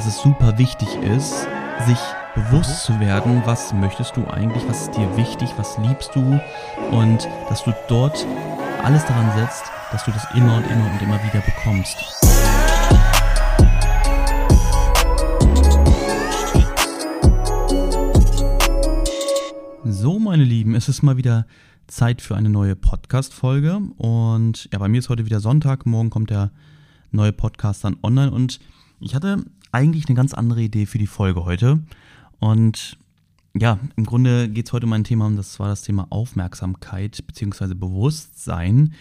dass es super wichtig ist, sich bewusst zu werden, was möchtest du eigentlich, was ist dir wichtig, was liebst du und dass du dort alles daran setzt, dass du das immer und immer und immer wieder bekommst. So, meine Lieben, es ist mal wieder Zeit für eine neue Podcast-Folge. Und ja, bei mir ist heute wieder Sonntag. Morgen kommt der neue Podcast dann online. Und ich hatte eigentlich eine ganz andere Idee für die Folge heute. Und ja, im Grunde geht es heute um ein Thema, und das war das Thema Aufmerksamkeit bzw. Bewusstsein.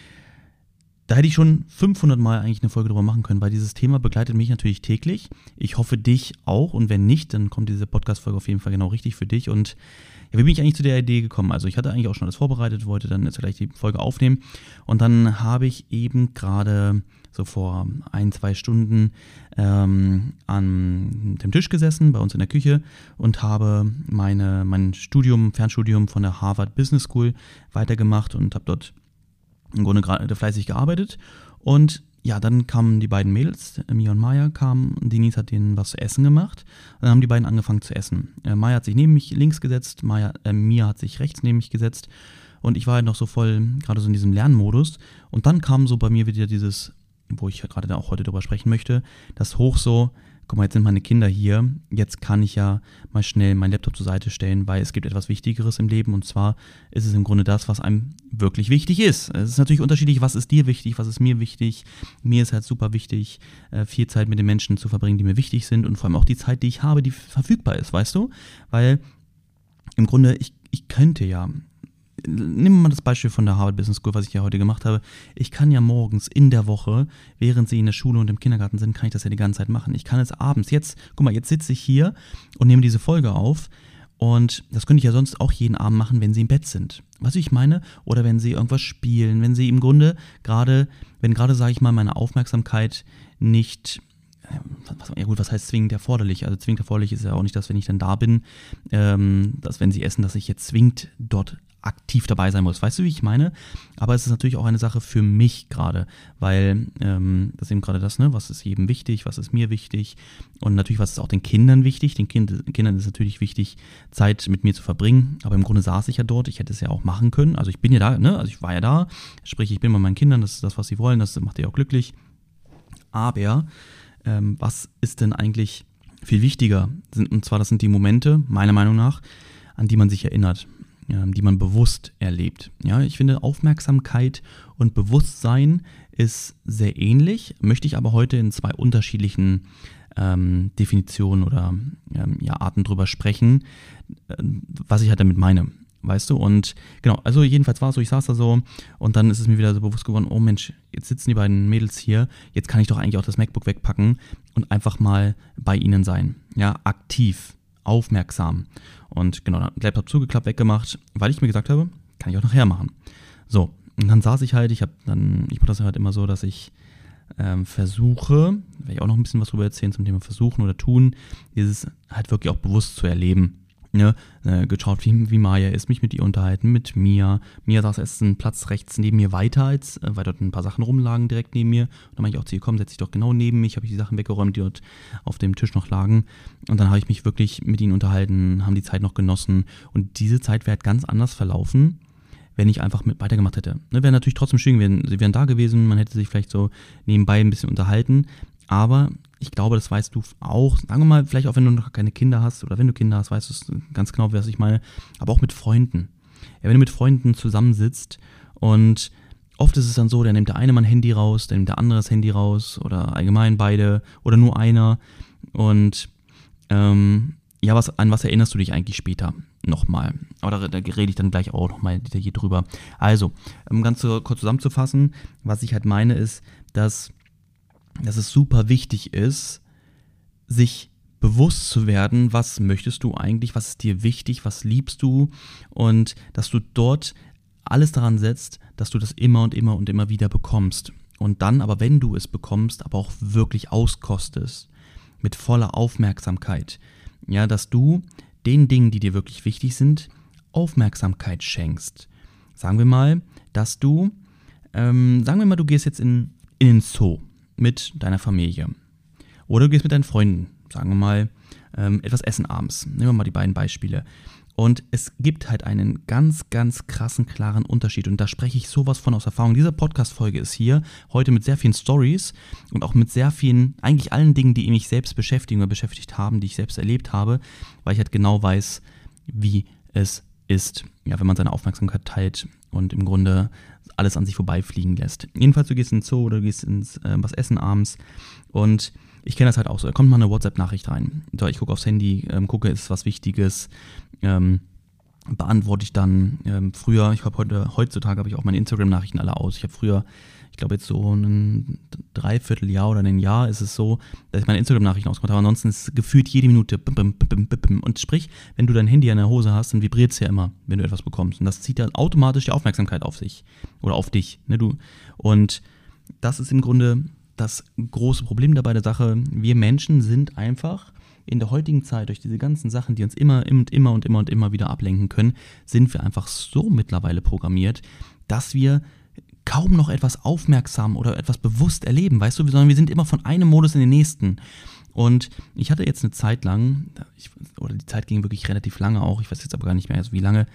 Da hätte ich schon 500 Mal eigentlich eine Folge drüber machen können, weil dieses Thema begleitet mich natürlich täglich. Ich hoffe dich auch und wenn nicht, dann kommt diese Podcast-Folge auf jeden Fall genau richtig für dich. Und ja, wie bin ich eigentlich zu der Idee gekommen? Also ich hatte eigentlich auch schon alles vorbereitet, wollte dann jetzt gleich die Folge aufnehmen und dann habe ich eben gerade so vor ein, zwei Stunden ähm, an dem Tisch gesessen bei uns in der Küche und habe meine, mein Studium, Fernstudium von der Harvard Business School weitergemacht und habe dort im Grunde gerade fleißig gearbeitet. Und ja, dann kamen die beiden Mädels, Mia und Maya kamen, Denise hat denen was zu essen gemacht. Und dann haben die beiden angefangen zu essen. Äh, Maya hat sich neben mich links gesetzt, Maya, äh, Mia hat sich rechts neben mich gesetzt. Und ich war halt noch so voll, gerade so in diesem Lernmodus. Und dann kam so bei mir wieder dieses wo ich gerade auch heute drüber sprechen möchte, das hoch so, guck mal, jetzt sind meine Kinder hier, jetzt kann ich ja mal schnell meinen Laptop zur Seite stellen, weil es gibt etwas Wichtigeres im Leben und zwar ist es im Grunde das, was einem wirklich wichtig ist. Es ist natürlich unterschiedlich, was ist dir wichtig, was ist mir wichtig. Mir ist halt super wichtig, äh, viel Zeit mit den Menschen zu verbringen, die mir wichtig sind und vor allem auch die Zeit, die ich habe, die verfügbar ist, weißt du? Weil im Grunde, ich, ich könnte ja nehmen wir mal das Beispiel von der Harvard Business School, was ich ja heute gemacht habe. Ich kann ja morgens in der Woche, während sie in der Schule und im Kindergarten sind, kann ich das ja die ganze Zeit machen. Ich kann es abends, jetzt, guck mal, jetzt sitze ich hier und nehme diese Folge auf. Und das könnte ich ja sonst auch jeden Abend machen, wenn sie im Bett sind. Was ich meine? Oder wenn sie irgendwas spielen, wenn sie im Grunde gerade, wenn gerade, sage ich mal, meine Aufmerksamkeit nicht was, ja gut, was heißt zwingend erforderlich? Also zwingend erforderlich ist ja auch nicht, dass wenn ich dann da bin, ähm, dass wenn sie essen, dass ich jetzt zwingend dort aktiv dabei sein muss. Weißt du, wie ich meine? Aber es ist natürlich auch eine Sache für mich gerade, weil ähm, das ist eben gerade das, ne? Was ist jedem wichtig, was ist mir wichtig und natürlich, was ist auch den Kindern wichtig. Den kind, Kindern ist natürlich wichtig, Zeit mit mir zu verbringen, aber im Grunde saß ich ja dort, ich hätte es ja auch machen können. Also ich bin ja da, ne? Also ich war ja da, sprich, ich bin bei meinen Kindern, das ist das, was sie wollen, das macht die auch glücklich. Aber ähm, was ist denn eigentlich viel wichtiger? Und zwar, das sind die Momente, meiner Meinung nach, an die man sich erinnert. Ähm, die man bewusst erlebt. Ja, ich finde Aufmerksamkeit und Bewusstsein ist sehr ähnlich, möchte ich aber heute in zwei unterschiedlichen ähm, Definitionen oder ähm, ja, Arten drüber sprechen, äh, was ich halt damit meine. Weißt du? Und genau, also jedenfalls war es so, ich saß da so und dann ist es mir wieder so bewusst geworden, oh Mensch, jetzt sitzen die beiden Mädels hier, jetzt kann ich doch eigentlich auch das MacBook wegpacken und einfach mal bei ihnen sein. Ja, aktiv, aufmerksam. Und genau, dann Laptop zugeklappt, weggemacht, weil ich mir gesagt habe, kann ich auch nachher machen. So, und dann saß ich halt, ich habe dann, ich mache das halt immer so, dass ich ähm, versuche, werde ich auch noch ein bisschen was drüber erzählen zum Thema versuchen oder tun, dieses halt wirklich auch bewusst zu erleben ne, äh, geschaut, wie, wie Maya ist, mich mit ihr unterhalten, mit Mia. Mia saß erst einen Platz rechts neben mir weiter, als, äh, weil dort ein paar Sachen rumlagen direkt neben mir. Und dann meinte ich auch zu ihr, komm, setz dich doch genau neben mich, habe ich die Sachen weggeräumt, die dort auf dem Tisch noch lagen. Und dann habe ich mich wirklich mit ihnen unterhalten, haben die Zeit noch genossen. Und diese Zeit wäre halt ganz anders verlaufen, wenn ich einfach mit weitergemacht hätte. Ne, wäre natürlich trotzdem schön gewesen. Sie wären da gewesen, man hätte sich vielleicht so nebenbei ein bisschen unterhalten. Aber ich glaube, das weißt du auch. Sagen wir mal, vielleicht auch wenn du noch keine Kinder hast oder wenn du Kinder hast, weißt du ganz genau, was ich meine. Aber auch mit Freunden. Ja, wenn du mit Freunden zusammensitzt und oft ist es dann so, der nimmt der eine mal ein Handy raus, der nimmt der andere das Handy raus oder allgemein beide oder nur einer. Und ähm, ja, was, an was erinnerst du dich eigentlich später nochmal? Aber da, da rede ich dann gleich auch nochmal detailliert drüber. Also, um ganz kurz zusammenzufassen, was ich halt meine ist, dass dass es super wichtig ist, sich bewusst zu werden, was möchtest du eigentlich, was ist dir wichtig, was liebst du und dass du dort alles daran setzt, dass du das immer und immer und immer wieder bekommst. Und dann aber, wenn du es bekommst, aber auch wirklich auskostest, mit voller Aufmerksamkeit. Ja, dass du den Dingen, die dir wirklich wichtig sind, Aufmerksamkeit schenkst. Sagen wir mal, dass du, ähm, sagen wir mal, du gehst jetzt in, in den Zoo mit deiner Familie. Oder du gehst mit deinen Freunden sagen wir mal, ähm, etwas essen abends. Nehmen wir mal die beiden Beispiele. Und es gibt halt einen ganz, ganz krassen, klaren Unterschied. Und da spreche ich sowas von aus Erfahrung. Diese Podcast-Folge ist hier heute mit sehr vielen Stories und auch mit sehr vielen, eigentlich allen Dingen, die mich selbst beschäftigen oder beschäftigt haben, die ich selbst erlebt habe, weil ich halt genau weiß, wie es ist, ja, wenn man seine Aufmerksamkeit teilt und im Grunde alles an sich vorbeifliegen lässt. Jedenfalls, du gehst ins Zoo oder du gehst ins äh, was essen abends und ich kenne das halt auch so. Da kommt mal eine WhatsApp-Nachricht rein. So, ich gucke aufs Handy, ähm, gucke, ist was Wichtiges. Ähm, beantworte ich dann ähm, früher, ich habe heute, heutzutage habe ich auch meine Instagram-Nachrichten alle aus. Ich habe früher, ich glaube jetzt so ein Dreivierteljahr oder ein Jahr ist es so, dass ich meine Instagram-Nachrichten ausgemacht habe. Ansonsten ist gefühlt jede Minute. Und sprich, wenn du dein Handy an der Hose hast, dann vibriert es ja immer, wenn du etwas bekommst. Und das zieht dann automatisch die Aufmerksamkeit auf sich oder auf dich. Ne, du. Und das ist im Grunde das große Problem dabei der Sache. Wir Menschen sind einfach in der heutigen Zeit durch diese ganzen Sachen, die uns immer und immer und immer und immer wieder ablenken können, sind wir einfach so mittlerweile programmiert, dass wir kaum noch etwas aufmerksam oder etwas bewusst erleben, weißt du, sondern wir sind immer von einem Modus in den nächsten. Und ich hatte jetzt eine Zeit lang, ich, oder die Zeit ging wirklich relativ lange auch, ich weiß jetzt aber gar nicht mehr wie lange,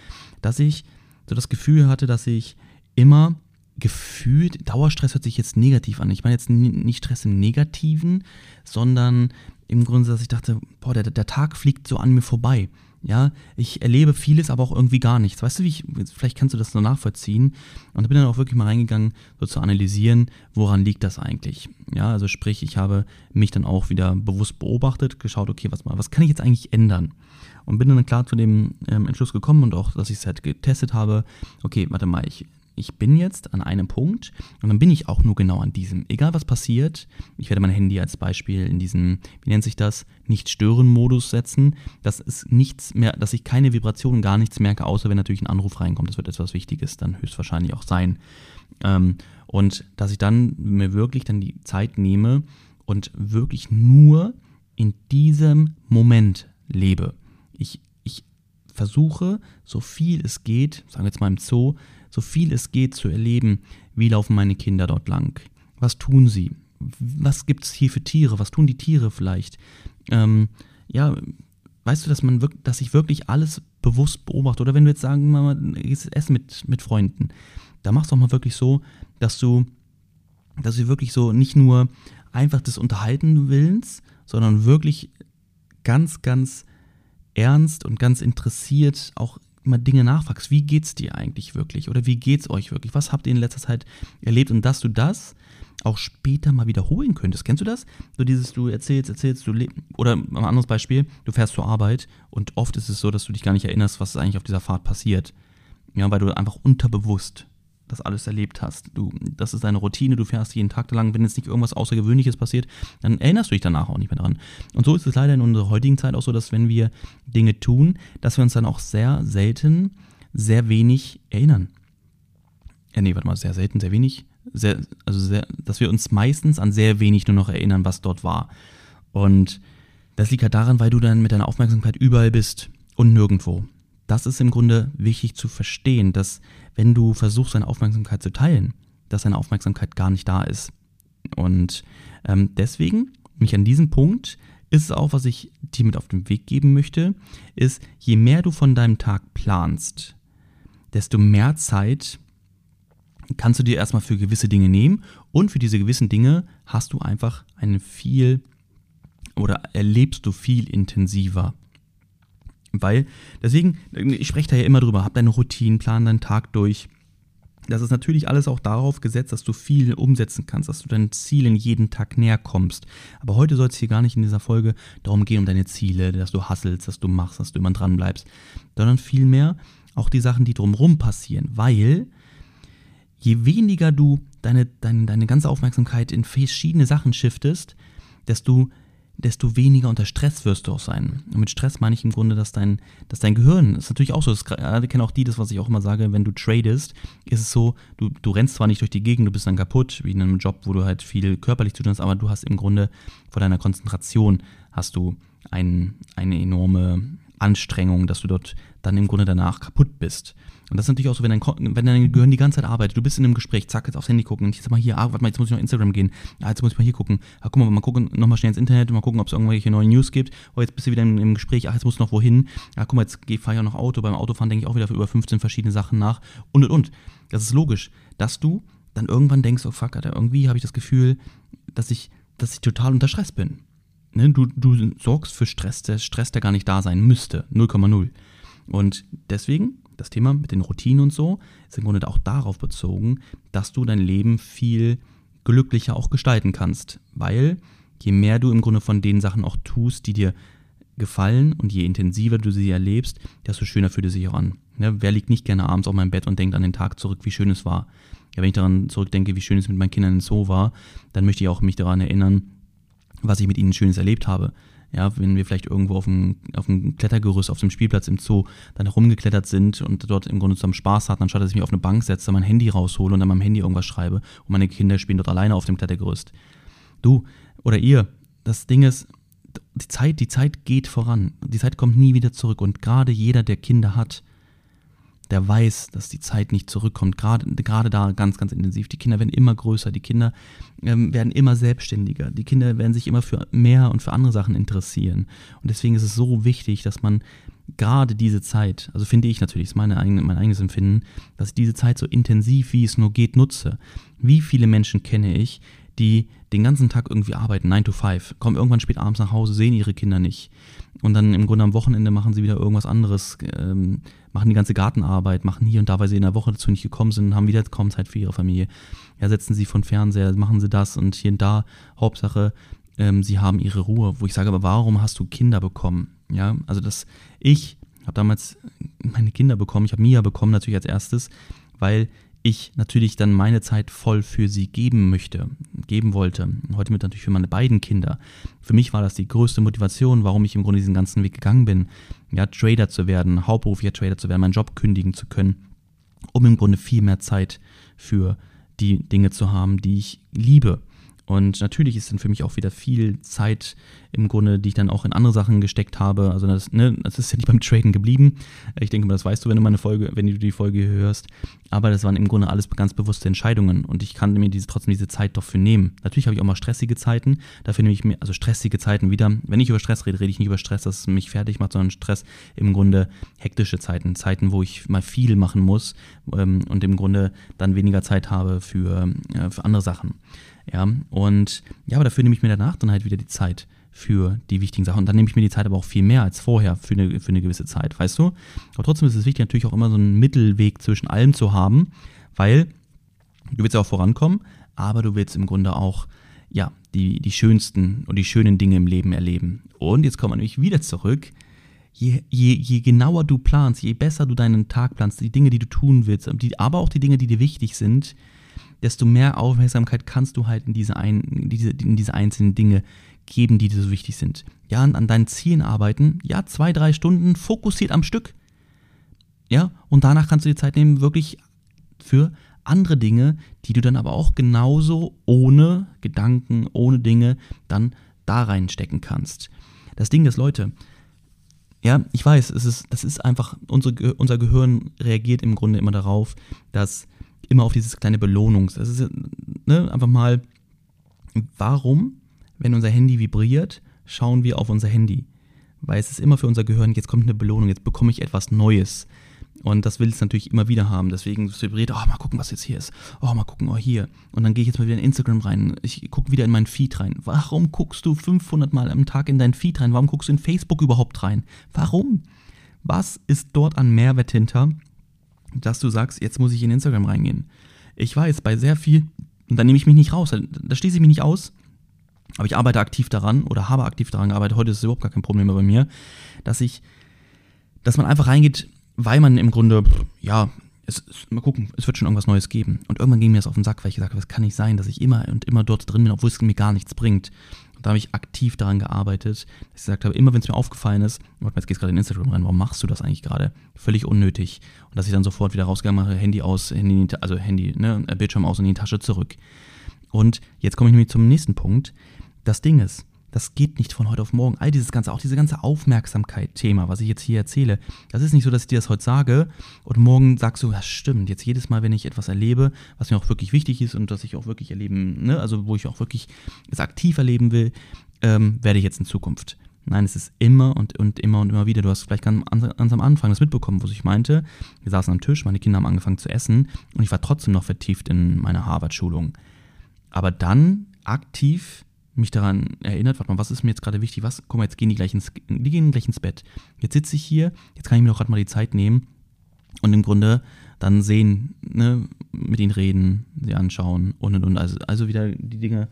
dass ich so das Gefühl hatte, dass ich immer gefühlt, Dauerstress hört sich jetzt negativ an. Ich meine jetzt nicht Stress im Negativen, sondern im Grunde, dass ich dachte, boah, der, der Tag fliegt so an mir vorbei. Ja, ich erlebe vieles, aber auch irgendwie gar nichts. Weißt du, wie ich, vielleicht kannst du das nur nachvollziehen. Und bin dann auch wirklich mal reingegangen, so zu analysieren, woran liegt das eigentlich? Ja, also sprich, ich habe mich dann auch wieder bewusst beobachtet, geschaut, okay, was, was kann ich jetzt eigentlich ändern? Und bin dann klar zu dem ähm, Entschluss gekommen und auch, dass ich es halt getestet habe, okay, warte mal, ich ich bin jetzt an einem Punkt und dann bin ich auch nur genau an diesem. Egal was passiert, ich werde mein Handy als Beispiel in diesen, wie nennt sich das, Nicht-Stören-Modus setzen, dass es nichts mehr, dass ich keine Vibrationen, gar nichts merke, außer wenn natürlich ein Anruf reinkommt. Das wird etwas Wichtiges dann höchstwahrscheinlich auch sein. Ähm, und dass ich dann mir wirklich dann die Zeit nehme und wirklich nur in diesem Moment lebe. Ich versuche, so viel es geht, sagen wir jetzt mal im Zoo, so viel es geht zu erleben, wie laufen meine Kinder dort lang, was tun sie, was gibt es hier für Tiere, was tun die Tiere vielleicht. Ähm, ja, weißt du, dass man wirklich, dass ich wirklich alles bewusst beobachte. Oder wenn du jetzt sagen, mal, gehst essen mit, mit Freunden, da machst du auch mal wirklich so, dass du, dass du wirklich so nicht nur einfach das Unterhalten willens, sondern wirklich ganz, ganz ernst und ganz interessiert auch mal Dinge nachfragst. Wie geht's dir eigentlich wirklich? Oder wie geht's euch wirklich? Was habt ihr in letzter Zeit erlebt? Und dass du das auch später mal wiederholen könntest. Kennst du das? So dieses, du erzählst, erzählst, du lebst. Oder ein anderes Beispiel, du fährst zur Arbeit und oft ist es so, dass du dich gar nicht erinnerst, was eigentlich auf dieser Fahrt passiert. Ja, weil du einfach unterbewusst das alles erlebt hast. Du, das ist deine Routine, du fährst jeden Tag lang. Wenn jetzt nicht irgendwas Außergewöhnliches passiert, dann erinnerst du dich danach auch nicht mehr daran. Und so ist es leider in unserer heutigen Zeit auch so, dass wenn wir Dinge tun, dass wir uns dann auch sehr selten sehr wenig erinnern. Ja, nee, warte mal, sehr selten, sehr wenig. Sehr, also sehr, dass wir uns meistens an sehr wenig nur noch erinnern, was dort war. Und das liegt halt daran, weil du dann mit deiner Aufmerksamkeit überall bist und nirgendwo das ist im Grunde wichtig zu verstehen, dass wenn du versuchst, deine Aufmerksamkeit zu teilen, dass deine Aufmerksamkeit gar nicht da ist. Und ähm, deswegen, mich an diesem Punkt, ist es auch, was ich dir mit auf den Weg geben möchte, ist, je mehr du von deinem Tag planst, desto mehr Zeit kannst du dir erstmal für gewisse Dinge nehmen und für diese gewissen Dinge hast du einfach eine viel oder erlebst du viel intensiver. Weil, deswegen, ich spreche da ja immer drüber, hab deine Routinen, plan deinen Tag durch. Das ist natürlich alles auch darauf gesetzt, dass du viel umsetzen kannst, dass du deinen Zielen jeden Tag näher kommst. Aber heute soll es hier gar nicht in dieser Folge darum gehen, um deine Ziele, dass du hasselst, dass du machst, dass du immer dran bleibst, sondern vielmehr auch die Sachen, die drumherum passieren. Weil je weniger du deine, deine, deine ganze Aufmerksamkeit in verschiedene Sachen shiftest, desto desto weniger unter Stress wirst du auch sein. Und mit Stress meine ich im Grunde, dass dein, dass dein Gehirn, ist natürlich auch so, das kennen auch die, das, was ich auch immer sage, wenn du tradest, ist es so, du, du rennst zwar nicht durch die Gegend, du bist dann kaputt, wie in einem Job, wo du halt viel körperlich zu tun hast, aber du hast im Grunde vor deiner Konzentration hast du ein, eine enorme, Anstrengung, dass du dort dann im Grunde danach kaputt bist. Und das ist natürlich auch so, wenn dein, wenn dein Gehirn die ganze Zeit arbeitet, du bist in einem Gespräch, zack, jetzt aufs Handy gucken, jetzt mal hier, ah, warte mal, jetzt muss ich noch Instagram gehen, ah, jetzt muss ich mal hier gucken, ah, guck mal, mal gucken, nochmal schnell ins Internet, mal gucken, ob es irgendwelche neuen News gibt, oh, jetzt bist du wieder im, im Gespräch, ach, jetzt musst du noch wohin, ah, guck mal, jetzt fahre ich auch noch Auto, beim Autofahren denke ich auch wieder für über 15 verschiedene Sachen nach und und und. Das ist logisch, dass du dann irgendwann denkst, oh fuck, Alter, irgendwie habe ich das Gefühl, dass ich, dass ich total unter Stress bin. Ne? Du, du sorgst für Stress, der Stress, der gar nicht da sein müsste, 0,0. Und deswegen das Thema mit den Routinen und so ist im Grunde auch darauf bezogen, dass du dein Leben viel glücklicher auch gestalten kannst. Weil je mehr du im Grunde von den Sachen auch tust, die dir gefallen und je intensiver du sie erlebst, desto schöner fühlt es sich auch an. Ja, wer liegt nicht gerne abends auf meinem Bett und denkt an den Tag zurück, wie schön es war? Ja, wenn ich daran zurückdenke, wie schön es mit meinen Kindern in Zoo war, dann möchte ich auch mich daran erinnern, was ich mit ihnen Schönes erlebt habe. Ja, wenn wir vielleicht irgendwo auf dem, auf dem Klettergerüst, auf dem Spielplatz im Zoo dann herumgeklettert sind und dort im Grunde zusammen Spaß hatten, anstatt dass ich mich auf eine Bank setze, mein Handy raushole und dann meinem Handy irgendwas schreibe und meine Kinder spielen dort alleine auf dem Klettergerüst. Du oder ihr, das Ding ist, die Zeit, die Zeit geht voran. Die Zeit kommt nie wieder zurück und gerade jeder, der Kinder hat, der weiß, dass die Zeit nicht zurückkommt. Gerade, gerade da ganz, ganz intensiv. Die Kinder werden immer größer, die Kinder ähm, werden immer selbstständiger, die Kinder werden sich immer für mehr und für andere Sachen interessieren. Und deswegen ist es so wichtig, dass man gerade diese Zeit, also finde ich natürlich, ist meine eigene, mein eigenes Empfinden, dass ich diese Zeit so intensiv wie es nur geht nutze. Wie viele Menschen kenne ich, die den ganzen Tag irgendwie arbeiten, 9 to 5, kommen irgendwann spät abends nach Hause, sehen ihre Kinder nicht. Und dann im Grunde am Wochenende machen sie wieder irgendwas anderes, ähm, machen die ganze Gartenarbeit, machen hier und da, weil sie in der Woche dazu nicht gekommen sind, haben wieder kaum Zeit für ihre Familie. Ja, setzen sie von Fernseher, machen sie das und hier und da, Hauptsache, ähm, sie haben ihre Ruhe. Wo ich sage, aber warum hast du Kinder bekommen? Ja, also das, ich habe damals meine Kinder bekommen, ich habe Mia bekommen natürlich als erstes, weil ich natürlich dann meine Zeit voll für sie geben möchte, geben wollte. Heute mit natürlich für meine beiden Kinder. Für mich war das die größte Motivation, warum ich im Grunde diesen ganzen Weg gegangen bin. Ja, Trader zu werden, hauptberuflicher Trader zu werden, meinen Job kündigen zu können, um im Grunde viel mehr Zeit für die Dinge zu haben, die ich liebe. Und natürlich ist dann für mich auch wieder viel Zeit im Grunde, die ich dann auch in andere Sachen gesteckt habe. Also das, ne, das ist ja nicht beim Traden geblieben. Ich denke mal, das weißt du, wenn du meine Folge, wenn du die Folge hörst. Aber das waren im Grunde alles ganz bewusste Entscheidungen und ich kann mir diese, trotzdem diese Zeit doch für nehmen. Natürlich habe ich auch mal stressige Zeiten. Dafür nehme ich mir, also stressige Zeiten wieder. Wenn ich über Stress rede, rede ich nicht über Stress, dass es mich fertig macht, sondern Stress im Grunde hektische Zeiten. Zeiten, wo ich mal viel machen muss ähm, und im Grunde dann weniger Zeit habe für, äh, für andere Sachen. Ja, und ja, aber dafür nehme ich mir danach dann halt wieder die Zeit für die wichtigen Sachen. Und dann nehme ich mir die Zeit aber auch viel mehr als vorher für eine, für eine gewisse Zeit, weißt du? Aber trotzdem ist es wichtig, natürlich auch immer so einen Mittelweg zwischen allem zu haben, weil du willst ja auch vorankommen, aber du willst im Grunde auch, ja, die, die schönsten und die schönen Dinge im Leben erleben. Und jetzt kommen wir nämlich wieder zurück. Je, je, je genauer du planst, je besser du deinen Tag planst, die Dinge, die du tun willst, die, aber auch die Dinge, die dir wichtig sind, desto mehr Aufmerksamkeit kannst du halt in diese, ein, in diese, in diese einzelnen Dinge geben, die dir so wichtig sind. Ja, an deinen Zielen arbeiten, ja, zwei, drei Stunden fokussiert am Stück. Ja, und danach kannst du dir Zeit nehmen, wirklich für andere Dinge, die du dann aber auch genauso ohne Gedanken, ohne Dinge dann da reinstecken kannst. Das Ding ist, Leute, ja, ich weiß, es ist, das ist einfach, unsere, unser Gehirn reagiert im Grunde immer darauf, dass immer auf dieses kleine Belohnungs. Das ist ne, einfach mal, warum, wenn unser Handy vibriert, schauen wir auf unser Handy? Weil es ist immer für unser Gehirn, jetzt kommt eine Belohnung, jetzt bekomme ich etwas Neues. Und das will es natürlich immer wieder haben. Deswegen vibriert, oh, mal gucken, was jetzt hier ist. Oh, mal gucken, oh, hier. Und dann gehe ich jetzt mal wieder in Instagram rein. Ich gucke wieder in meinen Feed rein. Warum guckst du 500 Mal am Tag in deinen Feed rein? Warum guckst du in Facebook überhaupt rein? Warum? Was ist dort an Mehrwert hinter, dass du sagst, jetzt muss ich in Instagram reingehen. Ich weiß, bei sehr viel, und da nehme ich mich nicht raus, da schließe ich mich nicht aus, aber ich arbeite aktiv daran oder habe aktiv daran gearbeitet, heute ist es überhaupt gar kein Problem mehr bei mir, dass ich, dass man einfach reingeht, weil man im Grunde, ja, es, mal gucken, es wird schon irgendwas Neues geben. Und irgendwann ging mir das auf den Sack, weil ich gesagt habe, es kann nicht sein, dass ich immer und immer dort drin bin, obwohl es mir gar nichts bringt. Da habe ich aktiv daran gearbeitet, dass ich gesagt habe, immer wenn es mir aufgefallen ist, warte mal, jetzt gehst gerade in Instagram rein, warum machst du das eigentlich gerade? Völlig unnötig. Und dass ich dann sofort wieder rausgegangen mache, Handy aus, Handy, also Handy, ne, Bildschirm aus und in die Tasche zurück. Und jetzt komme ich nämlich zum nächsten Punkt. Das Ding ist, das geht nicht von heute auf morgen. All dieses ganze, auch diese ganze Aufmerksamkeit-Thema, was ich jetzt hier erzähle, das ist nicht so, dass ich dir das heute sage und morgen sagst du, das stimmt, jetzt jedes Mal, wenn ich etwas erlebe, was mir auch wirklich wichtig ist und das ich auch wirklich erleben, ne, also wo ich auch wirklich es aktiv erleben will, ähm, werde ich jetzt in Zukunft. Nein, es ist immer und, und immer und immer wieder. Du hast vielleicht ganz, ganz am Anfang das mitbekommen, wo ich meinte, wir saßen am Tisch, meine Kinder haben angefangen zu essen und ich war trotzdem noch vertieft in meiner Harvard-Schulung. Aber dann aktiv mich daran erinnert, warte mal, was ist mir jetzt gerade wichtig? Was, guck mal, jetzt gehen die gleich ins, die gehen gleich ins Bett. Jetzt sitze ich hier, jetzt kann ich mir doch gerade mal die Zeit nehmen und im Grunde dann sehen, ne, mit ihnen reden, sie anschauen und und und. Also, also wieder die Dinge,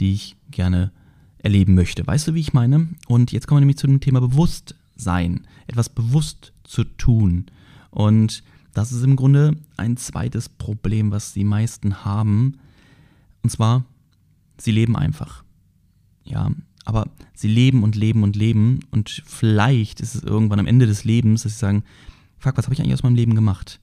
die ich gerne erleben möchte. Weißt du, wie ich meine? Und jetzt kommen wir nämlich zu dem Thema Bewusstsein. Etwas bewusst zu tun. Und das ist im Grunde ein zweites Problem, was die meisten haben. Und zwar, sie leben einfach. Ja, aber sie leben und leben und leben. Und vielleicht ist es irgendwann am Ende des Lebens, dass sie sagen, fuck, was habe ich eigentlich aus meinem Leben gemacht?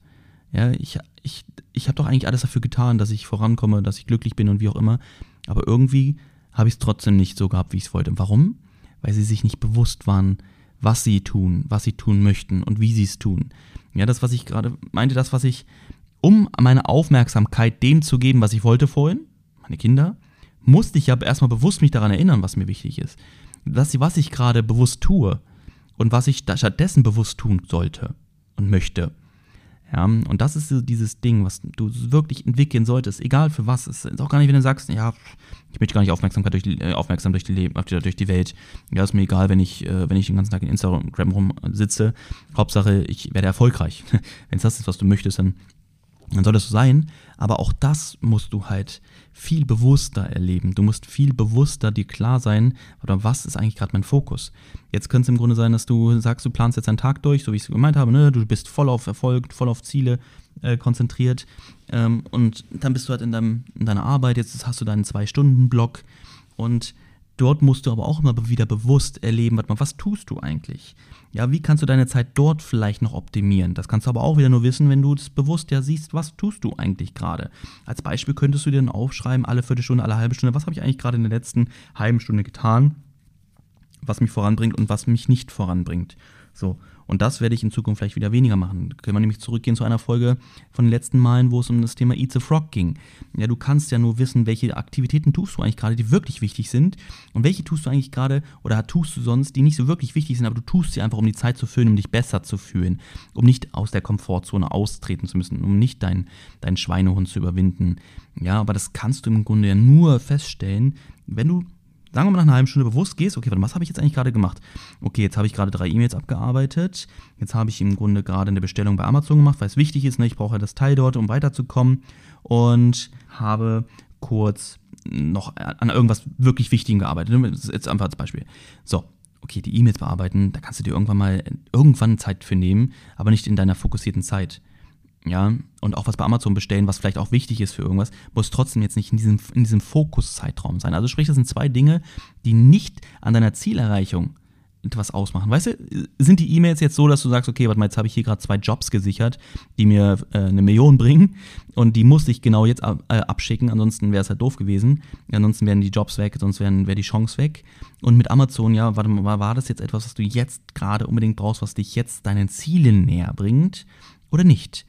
Ja, ich, ich, ich habe doch eigentlich alles dafür getan, dass ich vorankomme, dass ich glücklich bin und wie auch immer. Aber irgendwie habe ich es trotzdem nicht so gehabt, wie ich es wollte. Warum? Weil sie sich nicht bewusst waren, was sie tun, was sie tun möchten und wie sie es tun. Ja, das, was ich gerade meinte, das, was ich, um meine Aufmerksamkeit dem zu geben, was ich wollte vorhin, meine Kinder, musste ich aber erstmal bewusst mich daran erinnern, was mir wichtig ist. Das, was ich gerade bewusst tue und was ich stattdessen bewusst tun sollte und möchte. Ja, und das ist dieses Ding, was du wirklich entwickeln solltest, egal für was. Es ist auch gar nicht, wenn du sagst, ja, ich möchte gar nicht Aufmerksamkeit durch äh, aufmerksam durch die, Leben, durch die Welt. Ja, ist mir egal, wenn ich, äh, wenn ich den ganzen Tag in Instagram rumsitze. Hauptsache, ich werde erfolgreich. wenn es das ist, was du möchtest, dann dann soll das so sein, aber auch das musst du halt viel bewusster erleben. Du musst viel bewusster dir klar sein, oder was ist eigentlich gerade mein Fokus. Jetzt könnte es im Grunde sein, dass du sagst, du planst jetzt einen Tag durch, so wie ich es gemeint habe, ne? du bist voll auf Erfolg, voll auf Ziele äh, konzentriert ähm, und dann bist du halt in, deinem, in deiner Arbeit, jetzt hast du deinen Zwei-Stunden-Block und Dort musst du aber auch immer wieder bewusst erleben, mal, was tust du eigentlich? Ja, wie kannst du deine Zeit dort vielleicht noch optimieren? Das kannst du aber auch wieder nur wissen, wenn du es bewusst ja siehst, was tust du eigentlich gerade? Als Beispiel könntest du dir dann aufschreiben, alle Viertelstunde, alle halbe Stunde, was habe ich eigentlich gerade in der letzten halben Stunde getan, was mich voranbringt und was mich nicht voranbringt. So, und das werde ich in Zukunft vielleicht wieder weniger machen. Können wir nämlich zurückgehen zu einer Folge von den letzten Malen, wo es um das Thema Eat the Frog ging. Ja, du kannst ja nur wissen, welche Aktivitäten tust du eigentlich gerade, die wirklich wichtig sind und welche tust du eigentlich gerade oder tust du sonst, die nicht so wirklich wichtig sind, aber du tust sie einfach, um die Zeit zu füllen, um dich besser zu fühlen, um nicht aus der Komfortzone austreten zu müssen, um nicht deinen dein Schweinehund zu überwinden. Ja, aber das kannst du im Grunde ja nur feststellen, wenn du sagen wir mal nach einer halben Stunde bewusst gehst, okay, was habe ich jetzt eigentlich gerade gemacht? Okay, jetzt habe ich gerade drei E-Mails abgearbeitet. Jetzt habe ich im Grunde gerade eine Bestellung bei Amazon gemacht, weil es wichtig ist, ne? ich brauche das Teil dort, um weiterzukommen. Und habe kurz noch an irgendwas wirklich Wichtigem gearbeitet. Jetzt einfach als Beispiel. So, okay, die E-Mails bearbeiten, da kannst du dir irgendwann mal irgendwann Zeit für nehmen, aber nicht in deiner fokussierten Zeit ja, und auch was bei Amazon bestellen, was vielleicht auch wichtig ist für irgendwas, muss trotzdem jetzt nicht in diesem, in diesem Fokuszeitraum sein. Also sprich, das sind zwei Dinge, die nicht an deiner Zielerreichung etwas ausmachen. Weißt du, sind die E-Mails jetzt so, dass du sagst, okay, warte mal, jetzt habe ich hier gerade zwei Jobs gesichert, die mir äh, eine Million bringen und die muss ich genau jetzt ab, äh, abschicken, ansonsten wäre es halt doof gewesen. Ansonsten wären die Jobs weg, sonst wäre die Chance weg. Und mit Amazon, ja, warte mal, war das jetzt etwas, was du jetzt gerade unbedingt brauchst, was dich jetzt deinen Zielen näher bringt oder nicht?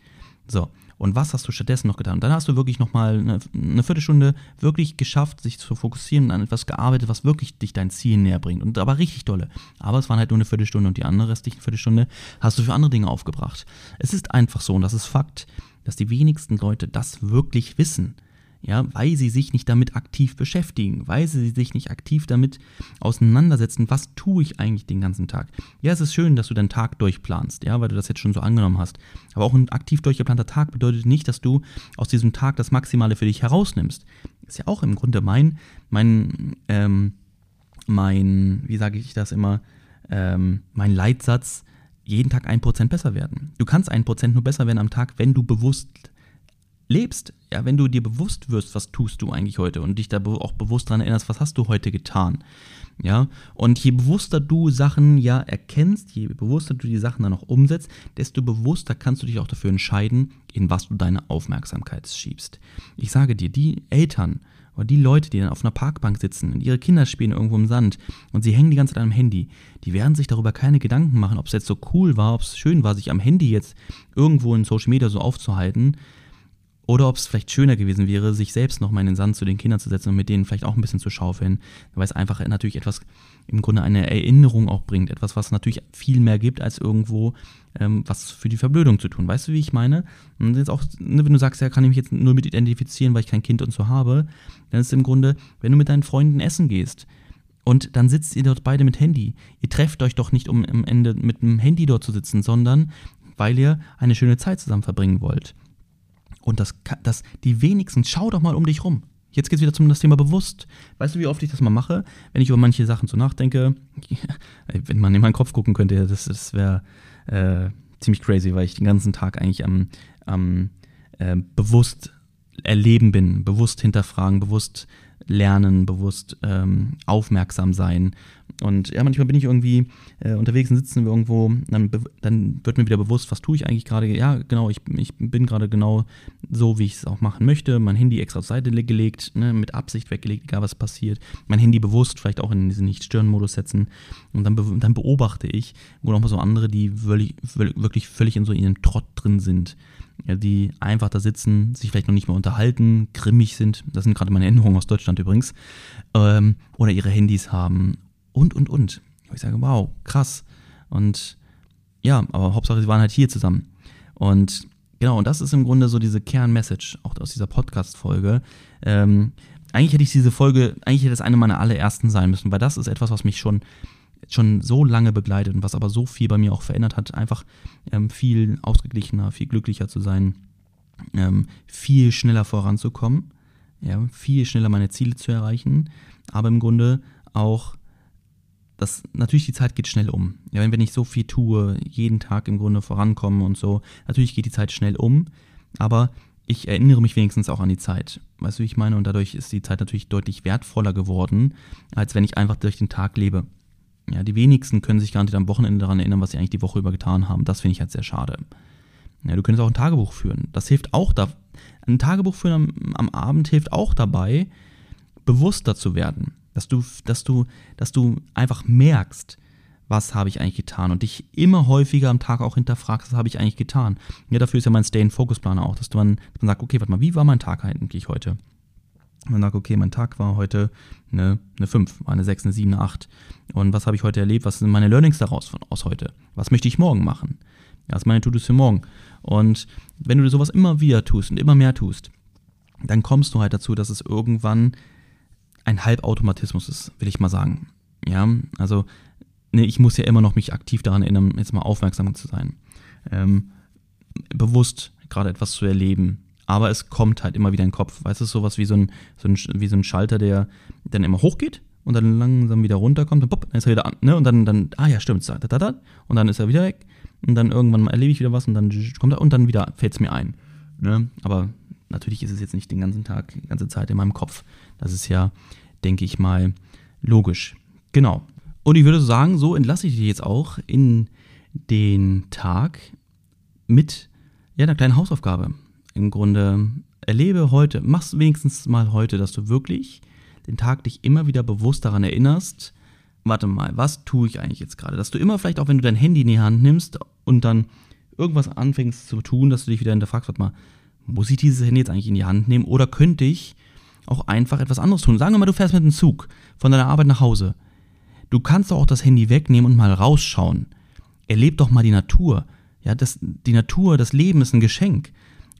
So, und was hast du stattdessen noch getan? Und dann hast du wirklich nochmal eine, eine Viertelstunde wirklich geschafft, sich zu fokussieren und an etwas gearbeitet, was wirklich dich dein Ziel näher bringt. Und aber richtig dolle. Aber es waren halt nur eine Viertelstunde und die andere restliche Viertelstunde hast du für andere Dinge aufgebracht. Es ist einfach so, und das ist Fakt, dass die wenigsten Leute das wirklich wissen ja, weil sie sich nicht damit aktiv beschäftigen, weil sie sich nicht aktiv damit auseinandersetzen, was tue ich eigentlich den ganzen Tag. Ja, es ist schön, dass du deinen Tag durchplanst, ja, weil du das jetzt schon so angenommen hast. Aber auch ein aktiv durchgeplanter Tag bedeutet nicht, dass du aus diesem Tag das Maximale für dich herausnimmst. Ist ja auch im Grunde mein, mein, ähm, mein, wie sage ich das immer, ähm, mein Leitsatz, jeden Tag ein Prozent besser werden. Du kannst ein Prozent nur besser werden am Tag, wenn du bewusst lebst, ja, wenn du dir bewusst wirst, was tust du eigentlich heute und dich da auch bewusst daran erinnerst, was hast du heute getan, ja, und je bewusster du Sachen ja erkennst, je bewusster du die Sachen dann auch umsetzt, desto bewusster kannst du dich auch dafür entscheiden, in was du deine Aufmerksamkeit schiebst. Ich sage dir, die Eltern, Oder die Leute, die dann auf einer Parkbank sitzen und ihre Kinder spielen irgendwo im Sand und sie hängen die ganze Zeit am Handy, die werden sich darüber keine Gedanken machen, ob es jetzt so cool war, ob es schön war, sich am Handy jetzt irgendwo in Social Media so aufzuhalten, oder ob es vielleicht schöner gewesen wäre, sich selbst nochmal in den Sand zu den Kindern zu setzen und mit denen vielleicht auch ein bisschen zu schaufeln, weil es einfach natürlich etwas, im Grunde eine Erinnerung auch bringt. Etwas, was natürlich viel mehr gibt, als irgendwo ähm, was für die Verblödung zu tun. Weißt du, wie ich meine? Und jetzt auch, ne, wenn du sagst, ja, kann ich mich jetzt nur mit identifizieren, weil ich kein Kind und so habe, dann ist es im Grunde, wenn du mit deinen Freunden essen gehst, und dann sitzt ihr dort beide mit Handy. Ihr trefft euch doch nicht, um am Ende mit dem Handy dort zu sitzen, sondern weil ihr eine schöne Zeit zusammen verbringen wollt. Und das, das, die wenigsten, schau doch mal um dich rum. Jetzt geht es wieder zum das Thema bewusst. Weißt du, wie oft ich das mal mache, wenn ich über manche Sachen so nachdenke? wenn man in meinen Kopf gucken könnte, das, das wäre äh, ziemlich crazy, weil ich den ganzen Tag eigentlich am, am äh, bewusst erleben bin, bewusst hinterfragen, bewusst lernen, bewusst ähm, aufmerksam sein. Und ja, manchmal bin ich irgendwie äh, unterwegs und sitzen wir irgendwo, dann, dann wird mir wieder bewusst, was tue ich eigentlich gerade. Ja, genau, ich, ich bin gerade genau so, wie ich es auch machen möchte. Mein Handy extra zur Seite gelegt, ne, mit Absicht weggelegt, egal was passiert. Mein Handy bewusst vielleicht auch in diesen Nicht-Stören-Modus setzen. Und dann, be dann beobachte ich, wo nochmal so andere, die wirklich, wirklich völlig in so ihrem Trott drin sind ja, die einfach da sitzen, sich vielleicht noch nicht mehr unterhalten, grimmig sind, das sind gerade meine Erinnerungen aus Deutschland übrigens, ähm, oder ihre Handys haben und, und, und. Ich sage, wow, krass. Und ja, aber Hauptsache, sie waren halt hier zusammen. Und genau, und das ist im Grunde so diese Kernmessage, auch aus dieser Podcast-Folge. Ähm, eigentlich hätte ich diese Folge, eigentlich hätte es eine meiner allerersten sein müssen, weil das ist etwas, was mich schon schon so lange begleitet und was aber so viel bei mir auch verändert hat, einfach ähm, viel ausgeglichener, viel glücklicher zu sein, ähm, viel schneller voranzukommen, ja, viel schneller meine Ziele zu erreichen, aber im Grunde auch das, natürlich die Zeit geht schnell um. Ja, wenn, wenn ich so viel tue, jeden Tag im Grunde vorankomme und so, natürlich geht die Zeit schnell um, aber ich erinnere mich wenigstens auch an die Zeit. Weißt du, wie ich meine? Und dadurch ist die Zeit natürlich deutlich wertvoller geworden, als wenn ich einfach durch den Tag lebe. Ja, die wenigsten können sich gar nicht am Wochenende daran erinnern, was sie eigentlich die Woche über getan haben. Das finde ich halt sehr schade. Ja, du könntest auch ein Tagebuch führen. Das hilft auch da. Ein Tagebuch führen am, am Abend hilft auch dabei, bewusster zu werden. Dass du, dass du, dass du einfach merkst, was habe ich eigentlich getan und dich immer häufiger am Tag auch hinterfragst, was habe ich eigentlich getan. Ja, dafür ist ja mein Stay-in-Focus-Planer auch, dass du dann, dann sagst, okay, warte mal, wie war mein Tag eigentlich heute? Dann sage, okay, mein Tag war heute eine, eine 5, war eine 6, eine 7, eine 8. Und was habe ich heute erlebt? Was sind meine Learnings daraus von, aus heute? Was möchte ich morgen machen? Was meine To-Dos für morgen? Und wenn du sowas immer wieder tust und immer mehr tust, dann kommst du halt dazu, dass es irgendwann ein Halbautomatismus ist, will ich mal sagen. Ja, also ne, ich muss ja immer noch mich aktiv daran erinnern, jetzt mal aufmerksam zu sein. Ähm, bewusst gerade etwas zu erleben, aber es kommt halt immer wieder in den Kopf. Weißt du, sowas wie so ein, so ein, wie so ein Schalter, der dann immer hochgeht und dann langsam wieder runterkommt und pop, dann ist er wieder an, ne? Und dann, dann, ah ja, stimmt, da, da, da, und dann ist er wieder weg und dann irgendwann erlebe ich wieder was und dann kommt er und dann wieder fällt es mir ein. Ne? Aber natürlich ist es jetzt nicht den ganzen Tag, die ganze Zeit in meinem Kopf. Das ist ja, denke ich mal, logisch. Genau. Und ich würde sagen, so entlasse ich dich jetzt auch in den Tag mit ja, einer kleinen Hausaufgabe im Grunde erlebe heute, mach's wenigstens mal heute, dass du wirklich den Tag dich immer wieder bewusst daran erinnerst, warte mal, was tue ich eigentlich jetzt gerade? Dass du immer vielleicht auch, wenn du dein Handy in die Hand nimmst und dann irgendwas anfängst zu tun, dass du dich wieder hinterfragst, warte mal, muss ich dieses Handy jetzt eigentlich in die Hand nehmen oder könnte ich auch einfach etwas anderes tun? Sagen wir mal, du fährst mit dem Zug von deiner Arbeit nach Hause. Du kannst doch auch das Handy wegnehmen und mal rausschauen. Erleb doch mal die Natur. Ja, das, die Natur, das Leben ist ein Geschenk.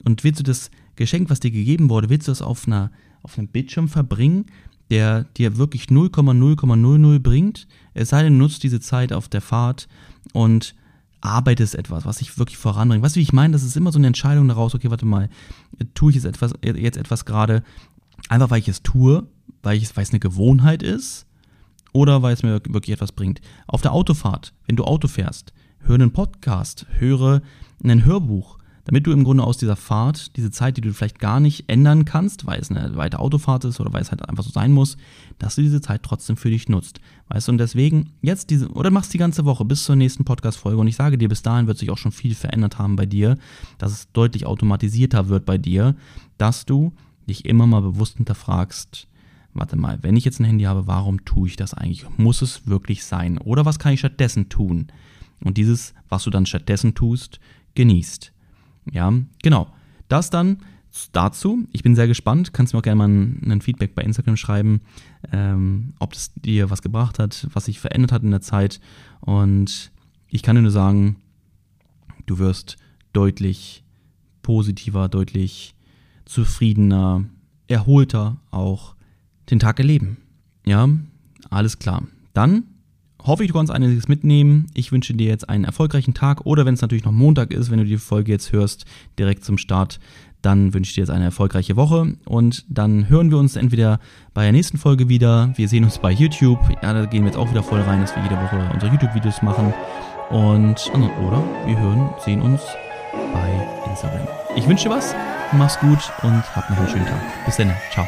Und willst du das Geschenk, was dir gegeben wurde, willst du das auf, einer, auf einem Bildschirm verbringen, der dir wirklich 0,0,00 bringt? Es sei denn, nutzt diese Zeit auf der Fahrt und arbeitest etwas, was dich wirklich voranbringt. Weißt du, wie ich meine? Das ist immer so eine Entscheidung daraus, okay, warte mal, tue ich jetzt etwas, jetzt etwas gerade, einfach weil ich es tue, weil, ich, weil es eine Gewohnheit ist oder weil es mir wirklich etwas bringt. Auf der Autofahrt, wenn du Auto fährst, höre einen Podcast, höre ein Hörbuch, damit du im Grunde aus dieser Fahrt, diese Zeit, die du vielleicht gar nicht ändern kannst, weil es eine weite Autofahrt ist oder weil es halt einfach so sein muss, dass du diese Zeit trotzdem für dich nutzt. Weißt du, und deswegen jetzt diese, oder machst die ganze Woche bis zur nächsten Podcast-Folge und ich sage dir, bis dahin wird sich auch schon viel verändert haben bei dir, dass es deutlich automatisierter wird bei dir, dass du dich immer mal bewusst hinterfragst, warte mal, wenn ich jetzt ein Handy habe, warum tue ich das eigentlich? Muss es wirklich sein? Oder was kann ich stattdessen tun? Und dieses, was du dann stattdessen tust, genießt. Ja, genau. Das dann dazu. Ich bin sehr gespannt. Kannst mir auch gerne mal ein, ein Feedback bei Instagram schreiben, ähm, ob es dir was gebracht hat, was sich verändert hat in der Zeit. Und ich kann dir nur sagen, du wirst deutlich positiver, deutlich zufriedener, erholter auch den Tag erleben. Ja, alles klar. Dann hoffe ich, du kannst einiges mitnehmen. Ich wünsche dir jetzt einen erfolgreichen Tag oder wenn es natürlich noch Montag ist, wenn du die Folge jetzt hörst, direkt zum Start, dann wünsche ich dir jetzt eine erfolgreiche Woche und dann hören wir uns entweder bei der nächsten Folge wieder. Wir sehen uns bei YouTube. Ja, da gehen wir jetzt auch wieder voll rein, dass wir jede Woche unsere YouTube-Videos machen. Und, oder wir hören, sehen uns bei Instagram. Ich wünsche dir was, mach's gut und hab noch einen schönen Tag. Bis dann, ciao.